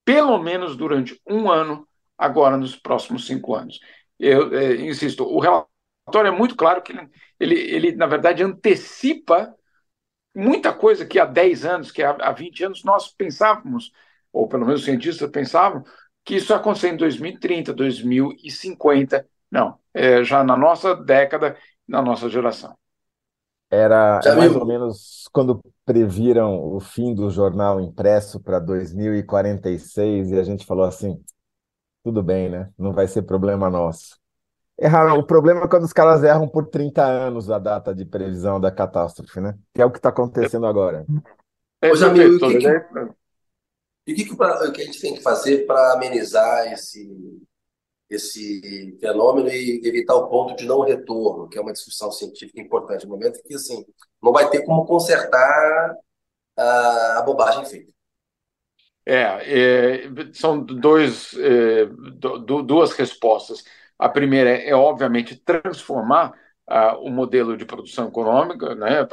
pelo menos durante um ano, agora nos próximos cinco anos. Eu é, insisto, o relatório é muito claro que ele, ele, ele, na verdade, antecipa muita coisa que há 10 anos, que há, há 20 anos nós pensávamos, ou pelo menos os cientistas pensavam, que isso ia acontecer em 2030, 2050. Não, é já na nossa década, na nossa geração. Era é mais ou menos quando previram o fim do jornal impresso para 2046 e a gente falou assim: tudo bem, né? Não vai ser problema nosso. Erraram. O problema é quando os caras erram por 30 anos a data de previsão da catástrofe, né? Que é o que está acontecendo agora. É, Ô, Jamil, o que, que, e o que, que, pra, que a gente tem que fazer para amenizar esse, esse fenômeno e evitar o ponto de não retorno, que é uma discussão científica importante, no momento que assim, não vai ter como consertar a, a bobagem feita. É, é são dois, é, do, duas respostas. A primeira é, é obviamente, transformar uh, o modelo de produção econômica, né?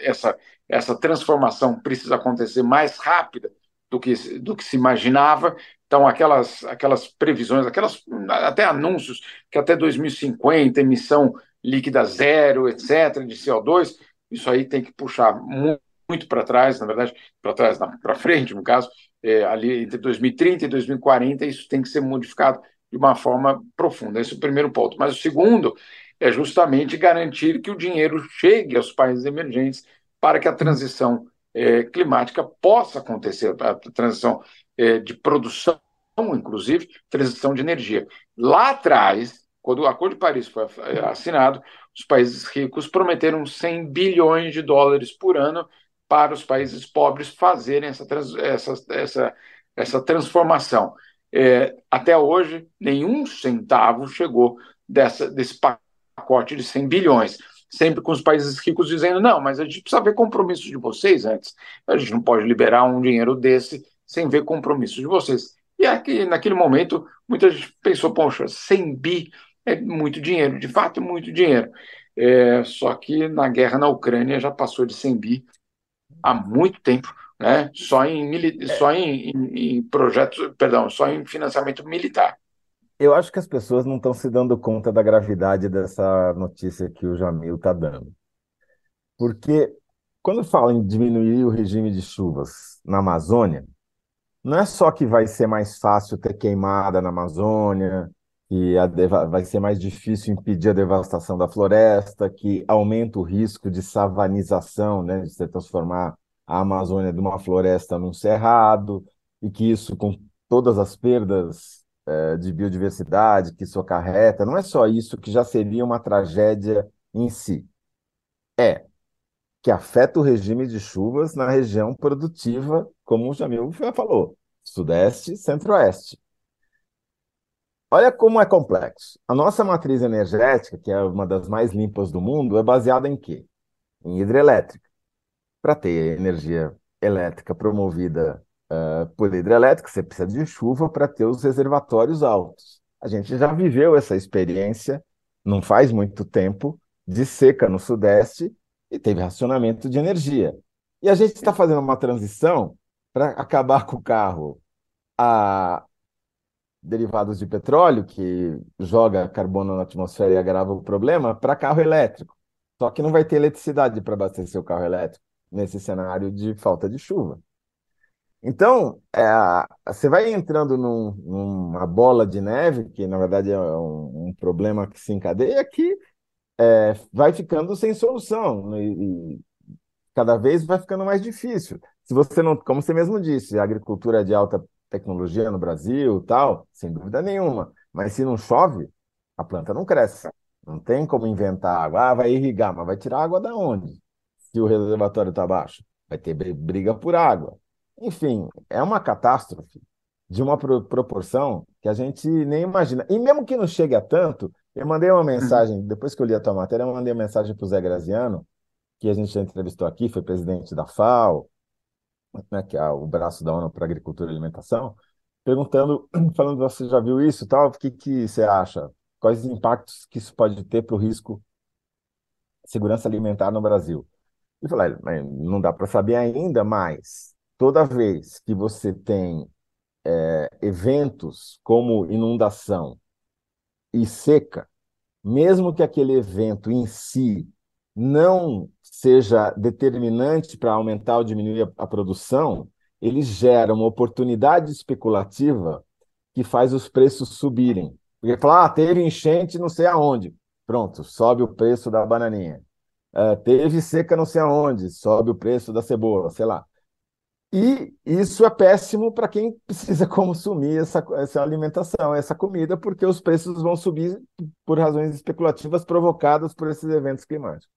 essa, essa transformação precisa acontecer mais rápida do que, do que se imaginava. Então, aquelas, aquelas previsões, aquelas até anúncios que até 2050 emissão líquida zero, etc., de CO2, isso aí tem que puxar muito, muito para trás, na verdade, para trás, para frente, no caso, é, ali entre 2030 e 2040, isso tem que ser modificado de uma forma profunda. Esse é o primeiro ponto. Mas o segundo é justamente garantir que o dinheiro chegue aos países emergentes para que a transição é, climática possa acontecer, a transição é, de produção, inclusive, transição de energia. Lá atrás, quando o Acordo de Paris foi é, assinado, os países ricos prometeram 100 bilhões de dólares por ano para os países pobres fazerem essa, essa, essa, essa transformação. É, até hoje, nenhum centavo chegou dessa, desse pacote de 100 bilhões. Sempre com os países ricos dizendo: não, mas a gente precisa ver compromisso de vocês antes. A gente não pode liberar um dinheiro desse sem ver compromisso de vocês. E aqui, naquele momento, muita gente pensou: poxa, 100 bi é muito dinheiro, de fato, é muito dinheiro. É, só que na guerra na Ucrânia já passou de 100 bi há muito tempo né? só, em, é. só em, em, em projetos, perdão, só em financiamento militar. Eu acho que as pessoas não estão se dando conta da gravidade dessa notícia que o Jamil está dando. Porque quando fala em diminuir o regime de chuvas na Amazônia, não é só que vai ser mais fácil ter queimada na Amazônia, que vai ser mais difícil impedir a devastação da floresta, que aumenta o risco de savanização, né, de se transformar a Amazônia de uma floresta num cerrado, e que isso, com todas as perdas é, de biodiversidade que isso acarreta, não é só isso que já seria uma tragédia em si. É que afeta o regime de chuvas na região produtiva, como o Jamil falou, Sudeste Centro-Oeste. Olha como é complexo. A nossa matriz energética, que é uma das mais limpas do mundo, é baseada em quê? Em hidrelétrica para ter energia elétrica promovida uh, por hidrelétrica, você precisa de chuva para ter os reservatórios altos. A gente já viveu essa experiência, não faz muito tempo, de seca no Sudeste e teve racionamento de energia. E a gente está fazendo uma transição para acabar com o carro a derivados de petróleo, que joga carbono na atmosfera e agrava o problema, para carro elétrico. Só que não vai ter eletricidade para abastecer o carro elétrico nesse cenário de falta de chuva. Então, é, você vai entrando num, numa bola de neve, que na verdade é um, um problema que se encadeia, que é, vai ficando sem solução e, e, cada vez vai ficando mais difícil. Se você não, como você mesmo disse, a agricultura é de alta tecnologia no Brasil, tal, sem dúvida nenhuma, mas se não chove, A planta não cresce. Não tem como inventar água. Ah, vai irrigar, mas vai tirar água da onde? Se o reservatório está baixo. Vai ter briga por água. Enfim, é uma catástrofe de uma proporção que a gente nem imagina. E mesmo que não chegue a tanto, eu mandei uma mensagem, depois que eu li a tua matéria, eu mandei uma mensagem para o Zé Graziano, que a gente já entrevistou aqui, foi presidente da FAO, né, que é o braço da ONU para Agricultura e Alimentação, perguntando, falando, você já viu isso tal, o que, que você acha? Quais os impactos que isso pode ter para o risco de segurança alimentar no Brasil? E falei, não dá para saber ainda, mas toda vez que você tem é, eventos como inundação e seca, mesmo que aquele evento em si não seja determinante para aumentar ou diminuir a, a produção, ele gera uma oportunidade especulativa que faz os preços subirem. Porque fala, ah, teve enchente não sei aonde. Pronto, sobe o preço da bananinha. Uh, teve seca não sei aonde, sobe o preço da cebola, sei lá. E isso é péssimo para quem precisa consumir essa, essa alimentação, essa comida, porque os preços vão subir por razões especulativas provocadas por esses eventos climáticos.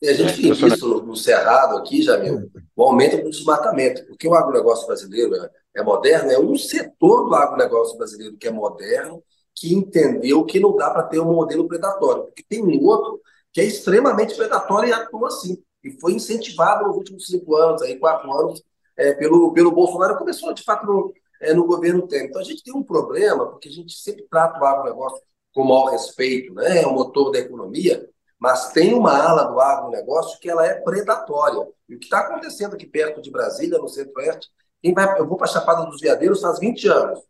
E a gente tem visto no Cerrado aqui, Jamil, o aumento do desmatamento, porque o agronegócio brasileiro é, é moderno, é um setor do agronegócio brasileiro que é moderno, que entendeu que não dá para ter um modelo predatório, porque tem um outro que é extremamente predatório e atua assim. E foi incentivado nos últimos cinco anos, aí, quatro anos, é, pelo, pelo Bolsonaro, começou de fato no, é, no governo Temer. Então a gente tem um problema, porque a gente sempre trata o agronegócio com maior respeito, né? é o motor da economia, mas tem uma ala do agronegócio que ela é predatória. E o que está acontecendo aqui perto de Brasília, no centro-oeste, eu vou para a Chapada dos Veadeiros faz 20 anos.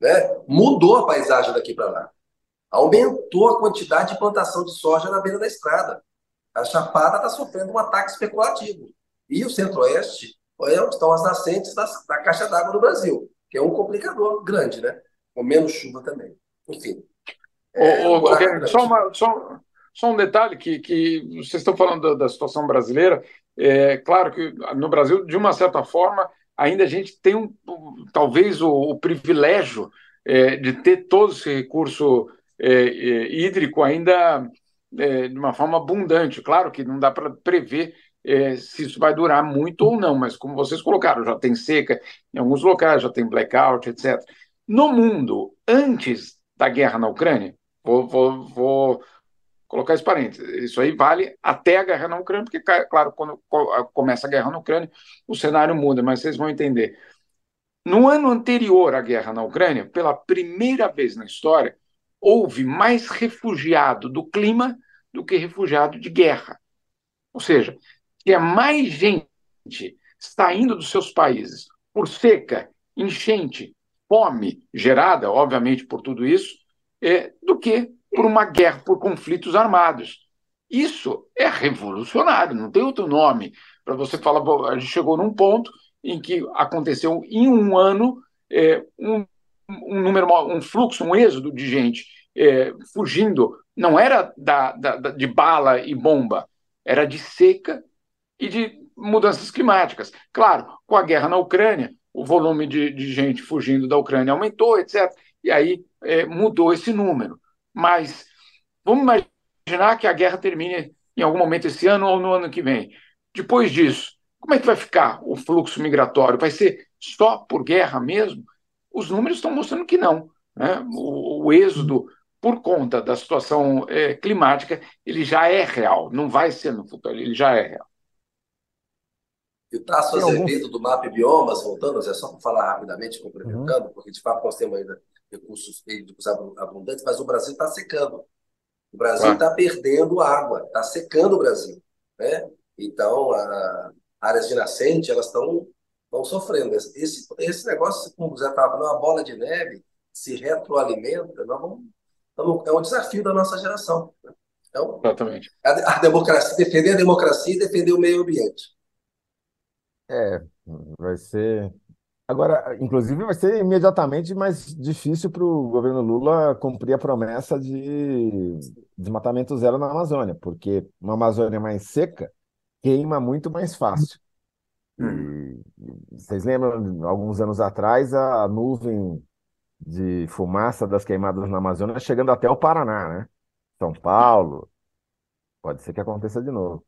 Né? Mudou a paisagem daqui para lá. Aumentou a quantidade de plantação de soja na beira da estrada. A Chapada está sofrendo um ataque especulativo. E o centro-oeste é onde estão as nascentes da, da caixa d'água do Brasil, que é um complicador grande, né? Com menos chuva também. Enfim. É, o, o, só, uma, só, só um detalhe que, que vocês estão falando da, da, situação brasileira. É claro que no Brasil, de uma certa forma, ainda a gente tem um, talvez o, o privilégio é, de ter todo esse recurso é, é, hídrico ainda é, de uma forma abundante. Claro que não dá para prever é, se isso vai durar muito ou não, mas como vocês colocaram, já tem seca em alguns locais, já tem blackout, etc. No mundo, antes da guerra na Ucrânia, vou, vou, vou colocar esse parênteses. Isso aí vale até a guerra na Ucrânia, porque, claro, quando começa a guerra na Ucrânia, o cenário muda, mas vocês vão entender. No ano anterior à guerra na Ucrânia, pela primeira vez na história, houve mais refugiado do clima do que refugiado de guerra. Ou seja, tinha mais gente saindo dos seus países por seca, enchente, fome gerada, obviamente, por tudo isso, é, do que por uma guerra, por conflitos armados. Isso é revolucionário, não tem outro nome para você falar. A gente chegou num ponto em que aconteceu em um ano é, um, um, número, um fluxo, um êxodo de gente é, fugindo. Não era da, da, de bala e bomba, era de seca e de mudanças climáticas. Claro, com a guerra na Ucrânia, o volume de, de gente fugindo da Ucrânia aumentou, etc. E aí é, mudou esse número. Mas vamos imaginar que a guerra termine em algum momento esse ano ou no ano que vem. Depois disso, como é que vai ficar o fluxo migratório? Vai ser só por guerra mesmo? Os números estão mostrando que não. Né? O, o êxodo por conta da situação é, climática, ele já é real, não vai ser no futuro, ele já é real. E o Tasso Azevedo do MAP Biomas, voltando, é só para falar rapidamente, complementando, uhum. porque de fato nós temos ainda recursos hídricos abundantes, mas o Brasil está secando. O Brasil está ah. perdendo água, está secando o Brasil. Né? Então, a, áreas de nascente, elas estão sofrendo. Esse, esse negócio, como o Zé estava falando, uma bola de neve se retroalimenta, nós vamos, é um desafio da nossa geração. Né? Então, Exatamente. A, a, democracia, defender a democracia e defender o meio ambiente. É, vai ser Agora, inclusive, vai ser imediatamente mais difícil para o governo Lula cumprir a promessa de desmatamento zero na Amazônia, porque uma Amazônia mais seca queima muito mais fácil. E, vocês lembram, alguns anos atrás, a nuvem de fumaça das queimadas na Amazônia chegando até o Paraná, né? São Paulo. Pode ser que aconteça de novo.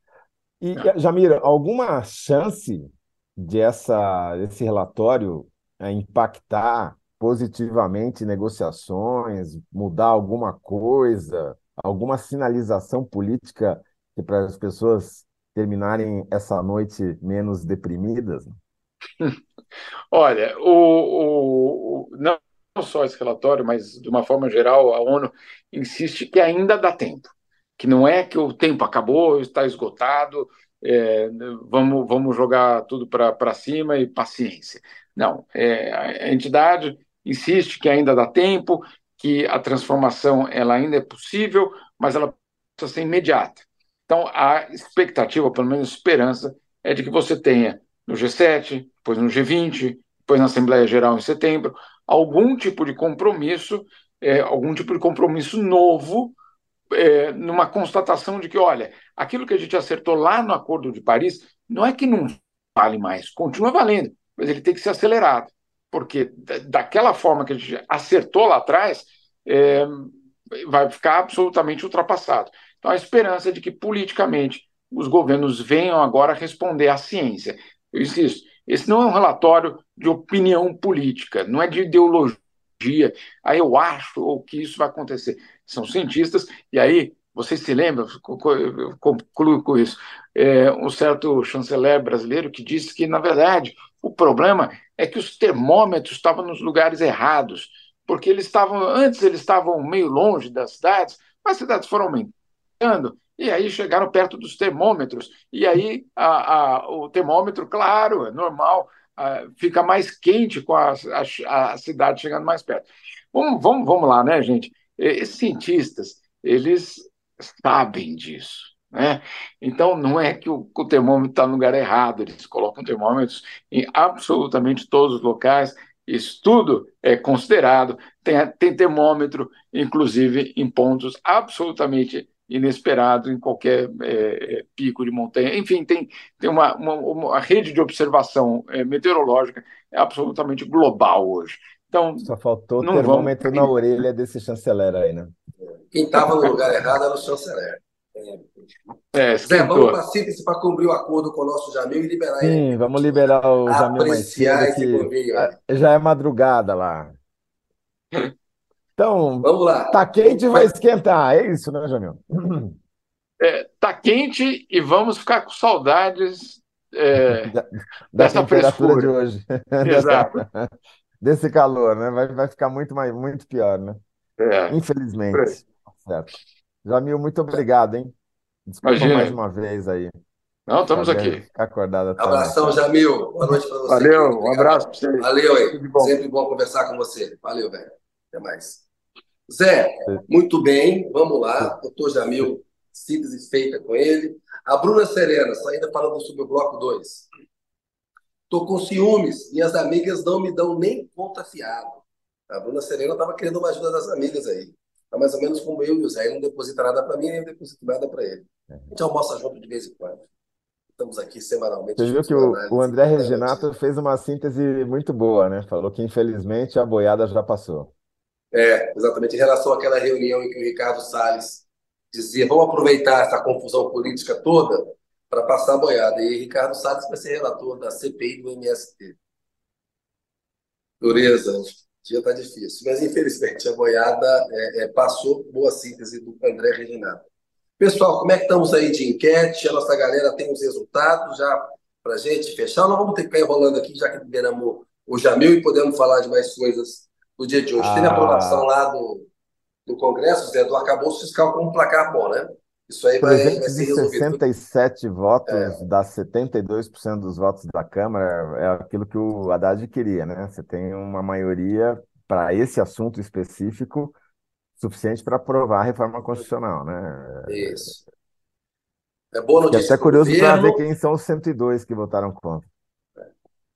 E, É. Jamira, alguma chance de essa, esse relatório é, impactar positivamente negociações, mudar alguma coisa, alguma sinalização política que para as pessoas terminarem essa noite menos deprimidas? Olha, o, o- não só esse relatório, mas de uma forma geral, a ONU insiste que ainda dá tempo, que não é que o tempo acabou, está esgotado, é, vamos, vamos jogar tudo para cima e paciência. Não, é, a entidade insiste que ainda dá tempo, que a transformação ela ainda é possível, mas ela precisa ser imediata. Então, a expectativa, pelo menos a esperança, é de que você tenha no G7, depois no G20, depois na Assembleia Geral em setembro, algum tipo de compromisso, é, algum tipo de compromisso novo, é, numa constatação de que, olha, aquilo que a gente acertou lá no Acordo de Paris não é que não vale mais, continua valendo, mas ele tem que ser acelerado, porque daquela forma que a gente acertou lá atrás, é, vai ficar absolutamente ultrapassado. Então, a esperança de que politicamente os governos venham agora responder à ciência. Eu insisto, esse não é um relatório de opinião política, não é de ideologia. Aí eu acho ou que isso vai acontecer. São cientistas, e aí, vocês se lembram, eu concluo com isso, é, um certo chanceler brasileiro que disse que, na verdade, o problema é que os termômetros estavam nos lugares errados, porque eles estavam, antes eles estavam meio longe das cidades, mas as cidades foram aumentando, e aí chegaram perto dos termômetros, e aí a, a, o termômetro, claro, é normal, a, fica mais quente com a, a, cidade chegando mais perto. Vamos, vamos, vamos lá, né, gente? Esses cientistas, eles sabem disso. Né? Então, não é que o, o termômetro está no lugar errado, eles colocam termômetros em absolutamente todos os locais, isso tudo é considerado, tem, tem termômetro, inclusive, em pontos absolutamente inesperado em qualquer é, pico de montanha. Enfim, tem, tem uma, uma, uma rede de observação é, meteorológica absolutamente global hoje. Então, Só faltou o termômetro vamos... na orelha desse chanceler aí, né? Quem estava no lugar errado era o chanceler. É, Zé, vamos para a síntese para cumprir o acordo com o nosso Jamil e liberar Sim, ele. Sim, vamos liberar o Jamil mais cedo, que já é madrugada lá. Então, vamos lá. Tá quente, vai esquentar. É isso, né, Jamil? É, tá quente e vamos ficar com saudades é, da, da dessa temperatura frescura. de hoje. Exato. Dessa, desse calor, né? Vai, vai ficar muito, mais, muito pior, né? É. Infelizmente. Certo. Jamil, muito obrigado, hein? Desculpa Imagina. mais uma vez aí. Não, estamos aqui. Acordado até Abração, Jamil. Boa noite para você. Valeu, um abraço para vocês. Valeu aí. Bom. Sempre bom conversar com você. Valeu, velho. Até mais. Zé, muito bem. Vamos lá. Doutor Jamil, síntese feita com ele. A Bruna Serena, falando sobre o bloco 2. Tô com ciúmes. Minhas amigas não me dão nem conta fiado. A Bruna Serena estava querendo uma ajuda das amigas aí. Tá mais ou menos como eu e o Zé. Ele não deposita nada para mim, nem eu deposito nada para ele. A gente almoça junto de vez em quando. Estamos aqui semanalmente. Você viu que o, o André Reginato fez uma síntese muito boa, né? Falou que infelizmente a boiada já passou. É, exatamente. Em relação àquela reunião em que o Ricardo Salles dizia: vamos aproveitar essa confusão política toda para passar a boiada. E Ricardo Salles vai ser relator da CPI do MST. Dureza, o dia está difícil. Mas, infelizmente, a boiada é, é, passou. Boa síntese do André Reginato. Pessoal, como é que estamos aí de enquete? A nossa galera tem os resultados já para gente fechar. Nós vamos ter que ficar enrolando aqui, já que liberamos o Jamil e podemos falar de mais coisas no dia de hoje. Ah. Tem a aprovação lá do, do Congresso, Zé, do arcabouço fiscal com um placar bom, né? Isso aí vai, vai ser resolvido. 67 votos, é. dá 72% dos votos da Câmara, é aquilo que o Haddad queria, né? Você tem uma maioria para esse assunto específico suficiente para aprovar a reforma constitucional, né? Isso. É boa notícia. E até curioso para ver quem são os 102 que votaram contra.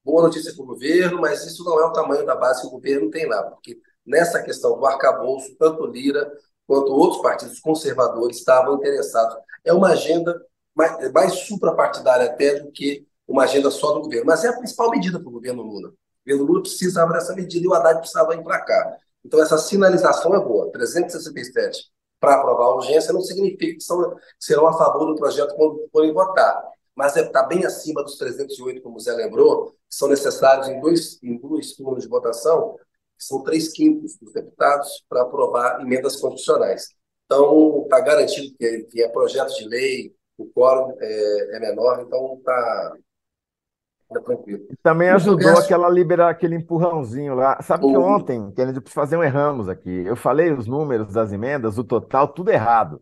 Boa notícia para o governo, mas isso não é o tamanho da base que o governo tem lá, porque nessa questão do arcabouço, tanto Lira quanto outros partidos conservadores estavam interessados. É uma agenda mais, mais suprapartidária até do que uma agenda só do governo, mas é a principal medida para o governo Lula. O governo Lula precisava dessa medida e o Haddad precisava ir para cá. Então, essa sinalização é boa. 367 para aprovar a urgência não significa que, são, que serão a favor do projeto quando forem votar. Mas estar bem acima dos 308, como o Zé lembrou, que são necessários em dois, em dois turnos de votação, que são três quintos dos deputados para aprovar emendas constitucionais. Então, está garantido que, que é projeto de lei, o quórum é, é menor, então está tá tranquilo. Também ajudou aquela liberar aquele empurrãozinho lá. Sabe o... que ontem, Kennedy, para fazer um erramos aqui. Eu falei os números das emendas, o total, tudo errado.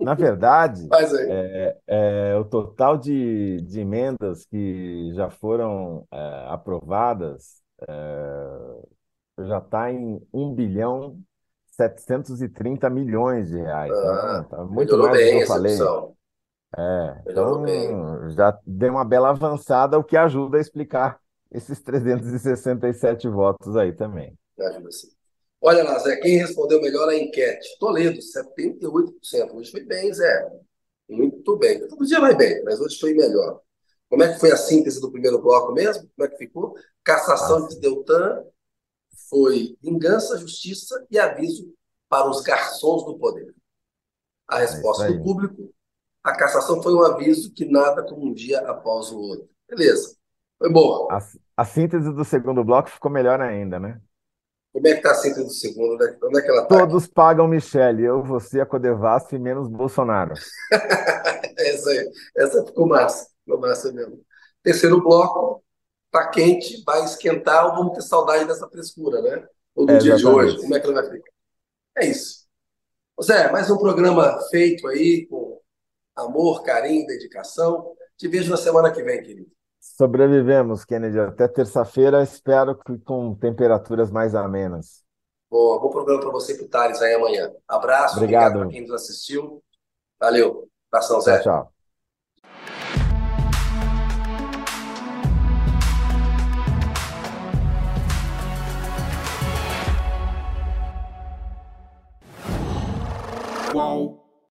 Na verdade, é, é, o total de, de emendas que já foram é, aprovadas é, já está em 1 bilhão 730 milhões de reais. Ah, então, tá muito mais do que eu falei. É, então bem. já deu uma bela avançada, o que ajuda a explicar esses 367 votos aí também. Ajuda sim. Olha lá, Zé, quem respondeu melhor a enquete? Toledo, 78%. Hoje foi bem, Zé. Muito bem. Todo dia vai bem, mas hoje foi melhor. Como é que foi a síntese do primeiro bloco mesmo? Como é que ficou? Cassação de Deltan foi vingança, justiça e aviso para os garçons do poder. A é resposta é do público a cassação foi um aviso que nada como um dia após o outro. Beleza. Foi boa. A, a síntese do segundo bloco ficou melhor ainda, né? Como é que está a síntese do segundo? Onde é que ela tá? Todos pagam Michele, eu, você, a Codevasf, menos Bolsonaro. essa aí, essa ficou massa, ficou massa mesmo. Terceiro bloco, tá quente, vai esquentar ou vamos ter saudade dessa frescura, né? Ou do é, dia exatamente. de hoje, como é que ela vai ficar? É isso. Zé, mais um programa feito aí com amor, carinho, dedicação. Te vejo na semana que vem, querido. Sobrevivemos, Kennedy. Até terça-feira, espero que com temperaturas mais amenas. Bom, bom programa para você e para o Thales aí amanhã. Abraço, obrigado, para quem nos assistiu. Valeu. Abração, Zé. Tchau, tchau. Qual?